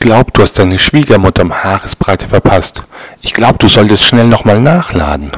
glaub, du hast deine Schwiegermutter um Haaresbreite verpasst. Ich glaub, du solltest schnell noch mal nachladen.